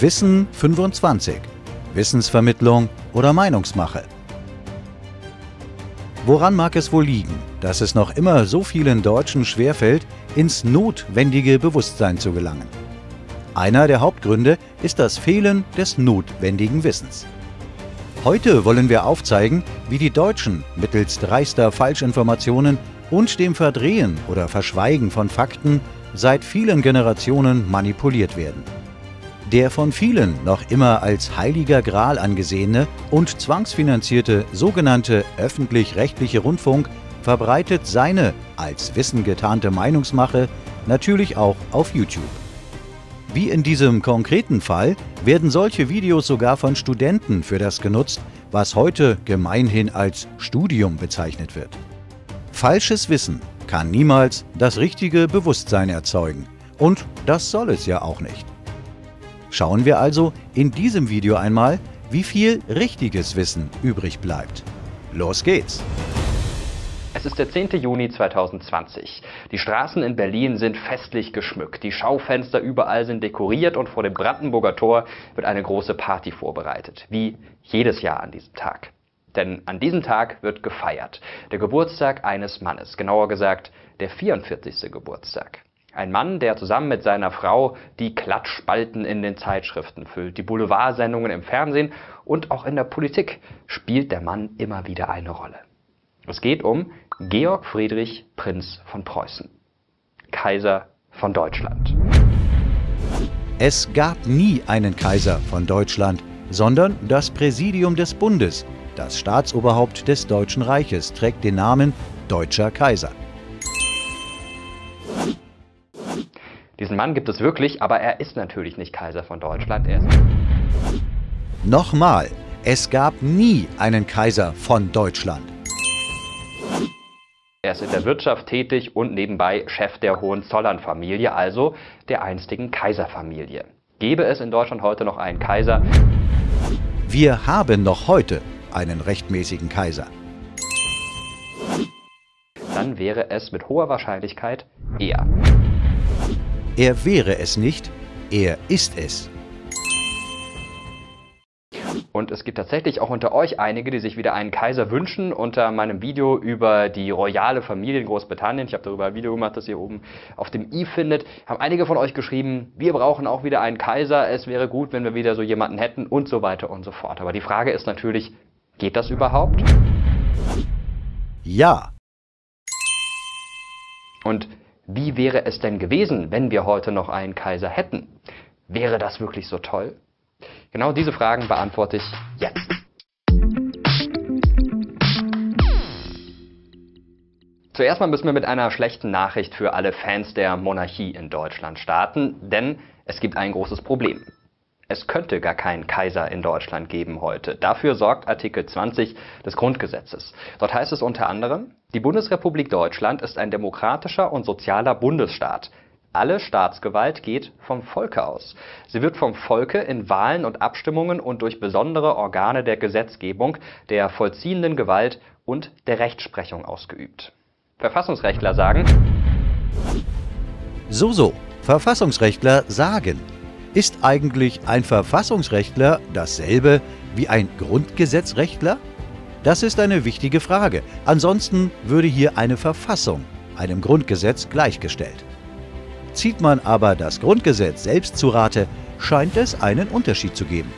Wissen 25. Wissensvermittlung oder Meinungsmache. Woran mag es wohl liegen, dass es noch immer so vielen Deutschen schwerfällt, ins notwendige Bewusstsein zu gelangen? Einer der Hauptgründe ist das Fehlen des notwendigen Wissens. Heute wollen wir aufzeigen, wie die Deutschen mittels dreister Falschinformationen und dem Verdrehen oder Verschweigen von Fakten seit vielen Generationen manipuliert werden. Der von vielen noch immer als heiliger Gral angesehene und zwangsfinanzierte sogenannte öffentlich-rechtliche Rundfunk verbreitet seine als Wissen getarnte Meinungsmache natürlich auch auf YouTube. Wie in diesem konkreten Fall werden solche Videos sogar von Studenten für das genutzt, was heute gemeinhin als Studium bezeichnet wird. Falsches Wissen kann niemals das richtige Bewusstsein erzeugen. Und das soll es ja auch nicht. Schauen wir also in diesem Video einmal, wie viel richtiges Wissen übrig bleibt. Los geht's! Es ist der 10. Juni 2020. Die Straßen in Berlin sind festlich geschmückt. Die Schaufenster überall sind dekoriert und vor dem Brandenburger Tor wird eine große Party vorbereitet. Wie jedes Jahr an diesem Tag. Denn an diesem Tag wird gefeiert. Der Geburtstag eines Mannes. Genauer gesagt, der 44. Geburtstag. Ein Mann, der zusammen mit seiner Frau die Klatschspalten in den Zeitschriften füllt, die Boulevardsendungen im Fernsehen und auch in der Politik spielt der Mann immer wieder eine Rolle. Es geht um Georg Friedrich Prinz von Preußen, Kaiser von Deutschland. Es gab nie einen Kaiser von Deutschland, sondern das Präsidium des Bundes, das Staatsoberhaupt des Deutschen Reiches, trägt den Namen Deutscher Kaiser. Mann gibt es wirklich, aber er ist natürlich nicht Kaiser von Deutschland. Nochmal, es gab nie einen Kaiser von Deutschland. Er ist in der Wirtschaft tätig und nebenbei Chef der Hohenzollern-Familie, also der einstigen Kaiserfamilie. Gäbe es in Deutschland heute noch einen Kaiser? Wir haben noch heute einen rechtmäßigen Kaiser. Dann wäre es mit hoher Wahrscheinlichkeit er. Er wäre es nicht, er ist es. Und es gibt tatsächlich auch unter euch einige, die sich wieder einen Kaiser wünschen. Unter meinem Video über die royale Familie in Großbritannien, ich habe darüber ein Video gemacht, das ihr oben auf dem i findet, haben einige von euch geschrieben, wir brauchen auch wieder einen Kaiser, es wäre gut, wenn wir wieder so jemanden hätten und so weiter und so fort. Aber die Frage ist natürlich, geht das überhaupt? Ja. Und wie wäre es denn gewesen, wenn wir heute noch einen Kaiser hätten? Wäre das wirklich so toll? Genau diese Fragen beantworte ich jetzt. Zuerst mal müssen wir mit einer schlechten Nachricht für alle Fans der Monarchie in Deutschland starten, denn es gibt ein großes Problem. Es könnte gar keinen Kaiser in Deutschland geben heute. Dafür sorgt Artikel 20 des Grundgesetzes. Dort heißt es unter anderem, die Bundesrepublik Deutschland ist ein demokratischer und sozialer Bundesstaat. Alle Staatsgewalt geht vom Volke aus. Sie wird vom Volke in Wahlen und Abstimmungen und durch besondere Organe der Gesetzgebung, der vollziehenden Gewalt und der Rechtsprechung ausgeübt. Verfassungsrechtler sagen, So, so, Verfassungsrechtler sagen. Ist eigentlich ein Verfassungsrechtler dasselbe wie ein Grundgesetzrechtler? Das ist eine wichtige Frage. Ansonsten würde hier eine Verfassung einem Grundgesetz gleichgestellt. Zieht man aber das Grundgesetz selbst zu Rate, scheint es einen Unterschied zu geben.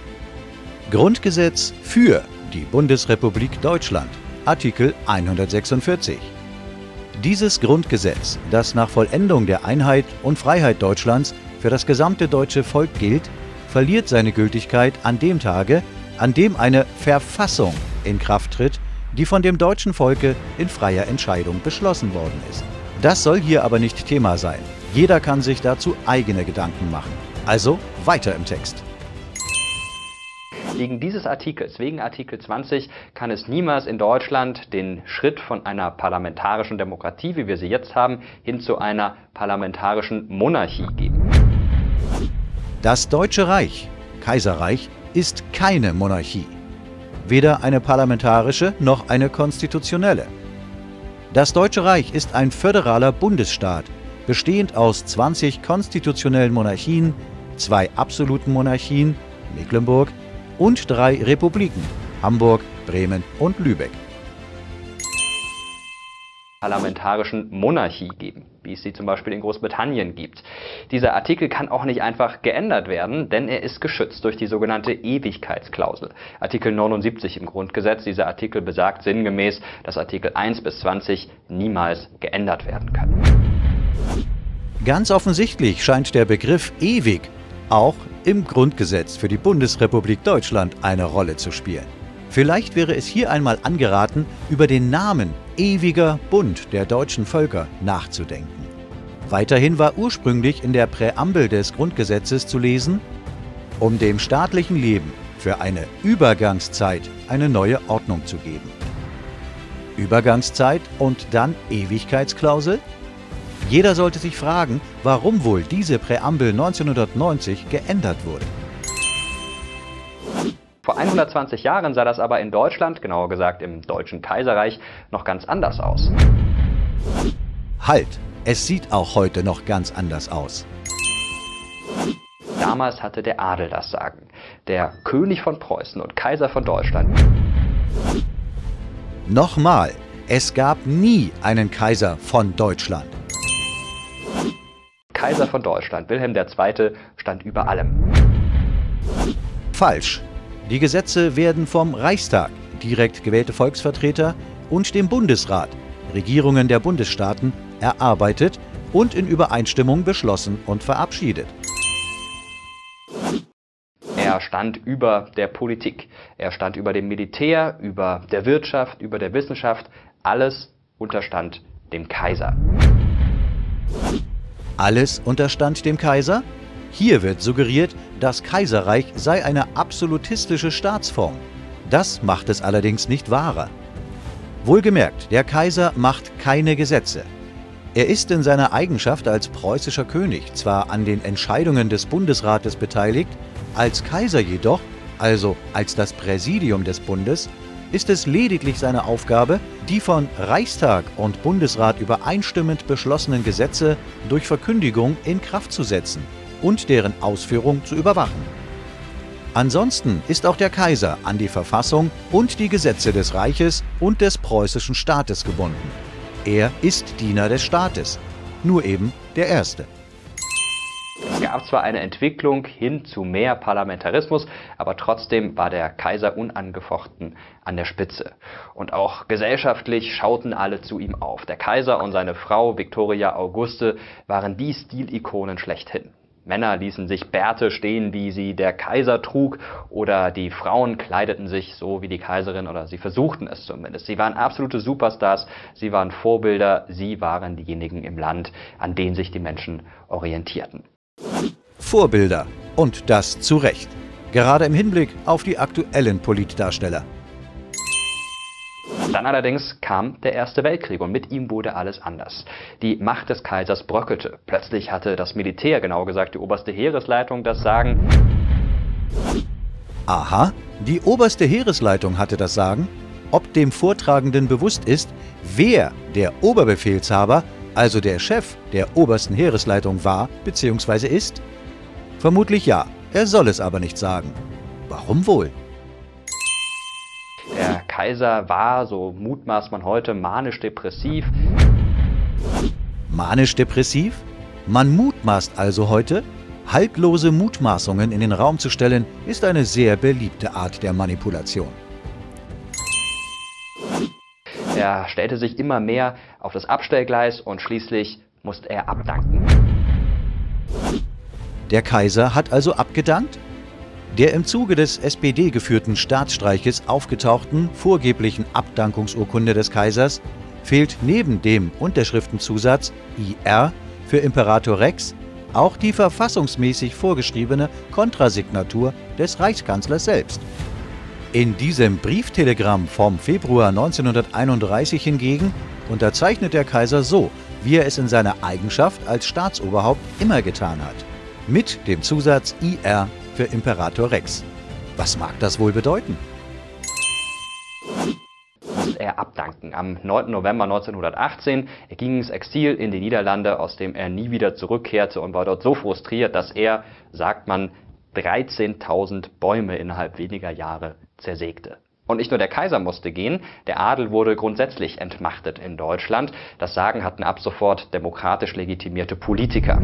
Grundgesetz für die Bundesrepublik Deutschland, Artikel 146. Dieses Grundgesetz, das nach Vollendung der Einheit und Freiheit Deutschlands für das gesamte deutsche Volk gilt, verliert seine Gültigkeit an dem Tage, an dem eine Verfassung in Kraft tritt, die von dem deutschen Volke in freier Entscheidung beschlossen worden ist. Das soll hier aber nicht Thema sein. Jeder kann sich dazu eigene Gedanken machen. Also weiter im Text. Wegen dieses Artikels, wegen Artikel 20, kann es niemals in Deutschland den Schritt von einer parlamentarischen Demokratie, wie wir sie jetzt haben, hin zu einer parlamentarischen Monarchie geben. Das Deutsche Reich, Kaiserreich, ist keine Monarchie. Weder eine parlamentarische noch eine konstitutionelle. Das Deutsche Reich ist ein föderaler Bundesstaat, bestehend aus 20 konstitutionellen Monarchien, zwei absoluten Monarchien, Mecklenburg, und drei Republiken, Hamburg, Bremen und Lübeck parlamentarischen Monarchie geben, wie es sie zum Beispiel in Großbritannien gibt. Dieser Artikel kann auch nicht einfach geändert werden, denn er ist geschützt durch die sogenannte Ewigkeitsklausel. Artikel 79 im Grundgesetz, dieser Artikel besagt sinngemäß, dass Artikel 1 bis 20 niemals geändert werden können. Ganz offensichtlich scheint der Begriff ewig auch im Grundgesetz für die Bundesrepublik Deutschland eine Rolle zu spielen. Vielleicht wäre es hier einmal angeraten, über den Namen Ewiger Bund der deutschen Völker nachzudenken. Weiterhin war ursprünglich in der Präambel des Grundgesetzes zu lesen, um dem staatlichen Leben für eine Übergangszeit eine neue Ordnung zu geben. Übergangszeit und dann Ewigkeitsklausel? Jeder sollte sich fragen, warum wohl diese Präambel 1990 geändert wurde. Vor 120 Jahren sah das aber in Deutschland, genauer gesagt im Deutschen Kaiserreich, noch ganz anders aus. Halt! Es sieht auch heute noch ganz anders aus. Damals hatte der Adel das Sagen. Der König von Preußen und Kaiser von Deutschland. Nochmal, es gab nie einen Kaiser von Deutschland. Kaiser von Deutschland, Wilhelm II., stand über allem. Falsch. Die Gesetze werden vom Reichstag, direkt gewählte Volksvertreter, und dem Bundesrat, Regierungen der Bundesstaaten, erarbeitet und in Übereinstimmung beschlossen und verabschiedet. Er stand über der Politik, er stand über dem Militär, über der Wirtschaft, über der Wissenschaft, alles unterstand dem Kaiser. Alles unterstand dem Kaiser? Hier wird suggeriert, das Kaiserreich sei eine absolutistische Staatsform. Das macht es allerdings nicht wahrer. Wohlgemerkt, der Kaiser macht keine Gesetze. Er ist in seiner Eigenschaft als preußischer König zwar an den Entscheidungen des Bundesrates beteiligt, als Kaiser jedoch, also als das Präsidium des Bundes, ist es lediglich seine Aufgabe, die von Reichstag und Bundesrat übereinstimmend beschlossenen Gesetze durch Verkündigung in Kraft zu setzen und deren Ausführung zu überwachen. Ansonsten ist auch der Kaiser an die Verfassung und die Gesetze des Reiches und des preußischen Staates gebunden. Er ist Diener des Staates, nur eben der Erste. Es gab zwar eine Entwicklung hin zu mehr Parlamentarismus, aber trotzdem war der Kaiser unangefochten an der Spitze. Und auch gesellschaftlich schauten alle zu ihm auf. Der Kaiser und seine Frau Victoria Auguste waren die Stilikonen schlechthin. Männer ließen sich Bärte stehen, wie sie der Kaiser trug, oder die Frauen kleideten sich so wie die Kaiserin, oder sie versuchten es zumindest. Sie waren absolute Superstars, sie waren Vorbilder, sie waren diejenigen im Land, an denen sich die Menschen orientierten. Vorbilder. Und das zu Recht. Gerade im Hinblick auf die aktuellen Politdarsteller. Dann allerdings kam der Erste Weltkrieg und mit ihm wurde alles anders. Die Macht des Kaisers bröckelte. Plötzlich hatte das Militär, genauer gesagt die oberste Heeresleitung, das Sagen. Aha, die oberste Heeresleitung hatte das Sagen? Ob dem Vortragenden bewusst ist, wer der Oberbefehlshaber, also der Chef der obersten Heeresleitung war bzw. ist? Vermutlich ja, er soll es aber nicht sagen. Warum wohl? Kaiser war, so mutmaßt man heute, manisch-depressiv. Manisch-depressiv? Man mutmaßt also heute? Haltlose Mutmaßungen in den Raum zu stellen, ist eine sehr beliebte Art der Manipulation. Er stellte sich immer mehr auf das Abstellgleis und schließlich musste er abdanken. Der Kaiser hat also abgedankt? Der im Zuge des SPD-geführten Staatsstreiches aufgetauchten vorgeblichen Abdankungsurkunde des Kaisers fehlt neben dem Unterschriftenzusatz IR für Imperator Rex auch die verfassungsmäßig vorgeschriebene Kontrasignatur des Reichskanzlers selbst. In diesem Brieftelegramm vom Februar 1931 hingegen unterzeichnet der Kaiser so, wie er es in seiner Eigenschaft als Staatsoberhaupt immer getan hat, mit dem Zusatz IR für Imperator Rex. Was mag das wohl bedeuten? Er er abdanken. Am 9. November 1918 er ging ins Exil in die Niederlande, aus dem er nie wieder zurückkehrte und war dort so frustriert, dass er, sagt man, 13.000 Bäume innerhalb weniger Jahre zersägte. Und nicht nur der Kaiser musste gehen, der Adel wurde grundsätzlich entmachtet in Deutschland. Das Sagen hatten ab sofort demokratisch legitimierte Politiker.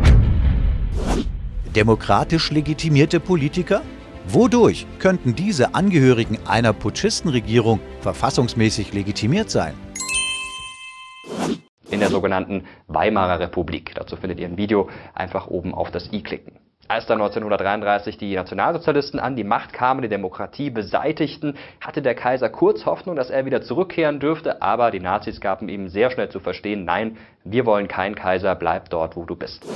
Demokratisch legitimierte Politiker? Wodurch könnten diese Angehörigen einer Putschistenregierung verfassungsmäßig legitimiert sein? In der sogenannten Weimarer Republik. Dazu findet ihr ein Video. Einfach oben auf das i klicken. Als dann 1933 die Nationalsozialisten an die Macht kamen, die Demokratie beseitigten, hatte der Kaiser kurz Hoffnung, dass er wieder zurückkehren dürfte, aber die Nazis gaben ihm sehr schnell zu verstehen, nein, wir wollen keinen Kaiser, bleib dort, wo du bist.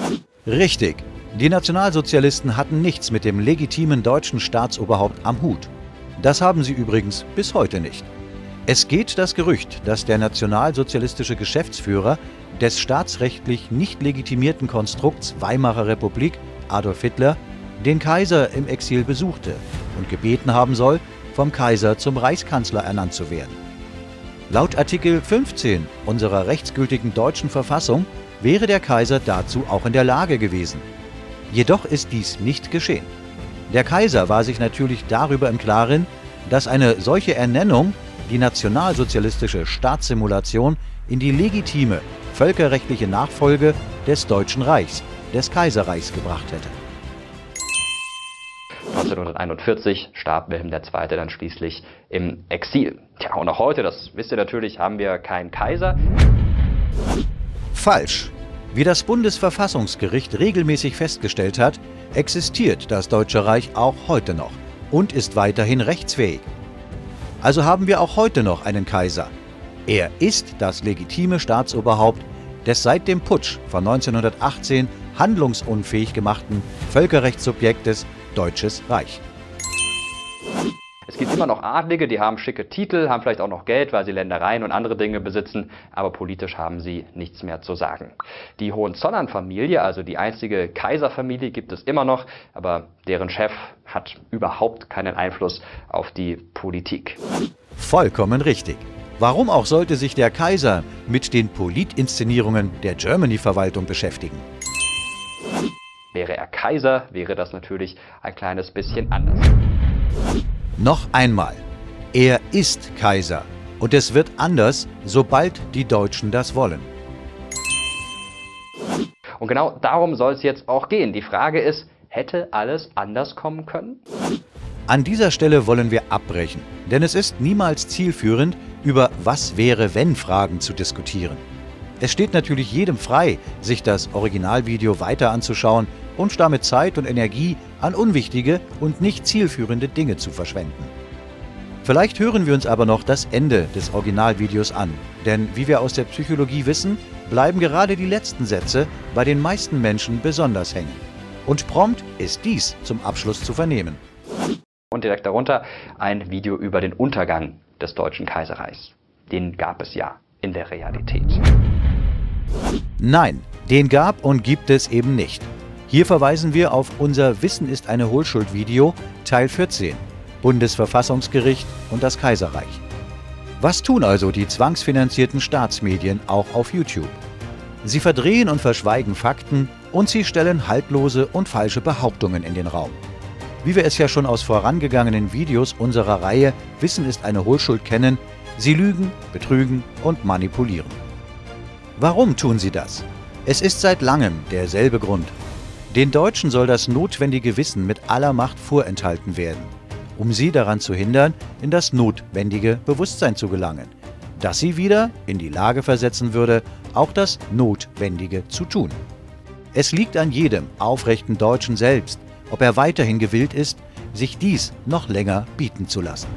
Richtig. Die Nationalsozialisten hatten nichts mit dem legitimen deutschen Staatsoberhaupt am Hut. Das haben sie übrigens bis heute nicht. Es geht das Gerücht, dass der nationalsozialistische Geschäftsführer des staatsrechtlich nicht legitimierten Konstrukts Weimarer Republik Adolf Hitler den Kaiser im Exil besuchte und gebeten haben soll, vom Kaiser zum Reichskanzler ernannt zu werden. Laut Artikel 15 unserer rechtsgültigen deutschen Verfassung wäre der Kaiser dazu auch in der Lage gewesen. Jedoch ist dies nicht geschehen. Der Kaiser war sich natürlich darüber im Klaren, dass eine solche Ernennung die nationalsozialistische Staatssimulation in die legitime völkerrechtliche Nachfolge des Deutschen Reichs des Kaiserreichs gebracht hätte. 1941 starb Wilhelm II. dann schließlich im Exil. Tja, und auch heute, das wisst ihr natürlich, haben wir keinen Kaiser. Falsch. Wie das Bundesverfassungsgericht regelmäßig festgestellt hat, existiert das Deutsche Reich auch heute noch und ist weiterhin rechtsfähig. Also haben wir auch heute noch einen Kaiser. Er ist das legitime Staatsoberhaupt des seit dem Putsch von 1918 handlungsunfähig gemachten Völkerrechtssubjektes Deutsches Reich. Es gibt immer noch Adlige, die haben schicke Titel, haben vielleicht auch noch Geld, weil sie Ländereien und andere Dinge besitzen, aber politisch haben sie nichts mehr zu sagen. Die Hohenzollern-Familie, also die einzige Kaiserfamilie, gibt es immer noch, aber deren Chef hat überhaupt keinen Einfluss auf die Politik. Vollkommen richtig. Warum auch sollte sich der Kaiser mit den Politinszenierungen der Germany-Verwaltung beschäftigen? Wäre er Kaiser, wäre das natürlich ein kleines bisschen anders. Noch einmal, er ist Kaiser und es wird anders, sobald die Deutschen das wollen. Und genau darum soll es jetzt auch gehen. Die Frage ist, hätte alles anders kommen können? An dieser Stelle wollen wir abbrechen, denn es ist niemals zielführend, über Was wäre wenn Fragen zu diskutieren. Es steht natürlich jedem frei, sich das Originalvideo weiter anzuschauen und damit Zeit und Energie an unwichtige und nicht zielführende Dinge zu verschwenden. Vielleicht hören wir uns aber noch das Ende des Originalvideos an, denn wie wir aus der Psychologie wissen, bleiben gerade die letzten Sätze bei den meisten Menschen besonders hängen. Und prompt ist dies zum Abschluss zu vernehmen. Und direkt darunter ein Video über den Untergang des Deutschen Kaiserreichs. Den gab es ja in der Realität. Nein, den gab und gibt es eben nicht. Hier verweisen wir auf unser Wissen ist eine Hohlschuld Video Teil 14 Bundesverfassungsgericht und das Kaiserreich. Was tun also die zwangsfinanzierten Staatsmedien auch auf YouTube? Sie verdrehen und verschweigen Fakten und sie stellen haltlose und falsche Behauptungen in den Raum. Wie wir es ja schon aus vorangegangenen Videos unserer Reihe Wissen ist eine Hohlschuld kennen, sie lügen, betrügen und manipulieren. Warum tun sie das? Es ist seit langem derselbe Grund. Den Deutschen soll das notwendige Wissen mit aller Macht vorenthalten werden, um sie daran zu hindern, in das notwendige Bewusstsein zu gelangen, das sie wieder in die Lage versetzen würde, auch das Notwendige zu tun. Es liegt an jedem aufrechten Deutschen selbst, ob er weiterhin gewillt ist, sich dies noch länger bieten zu lassen.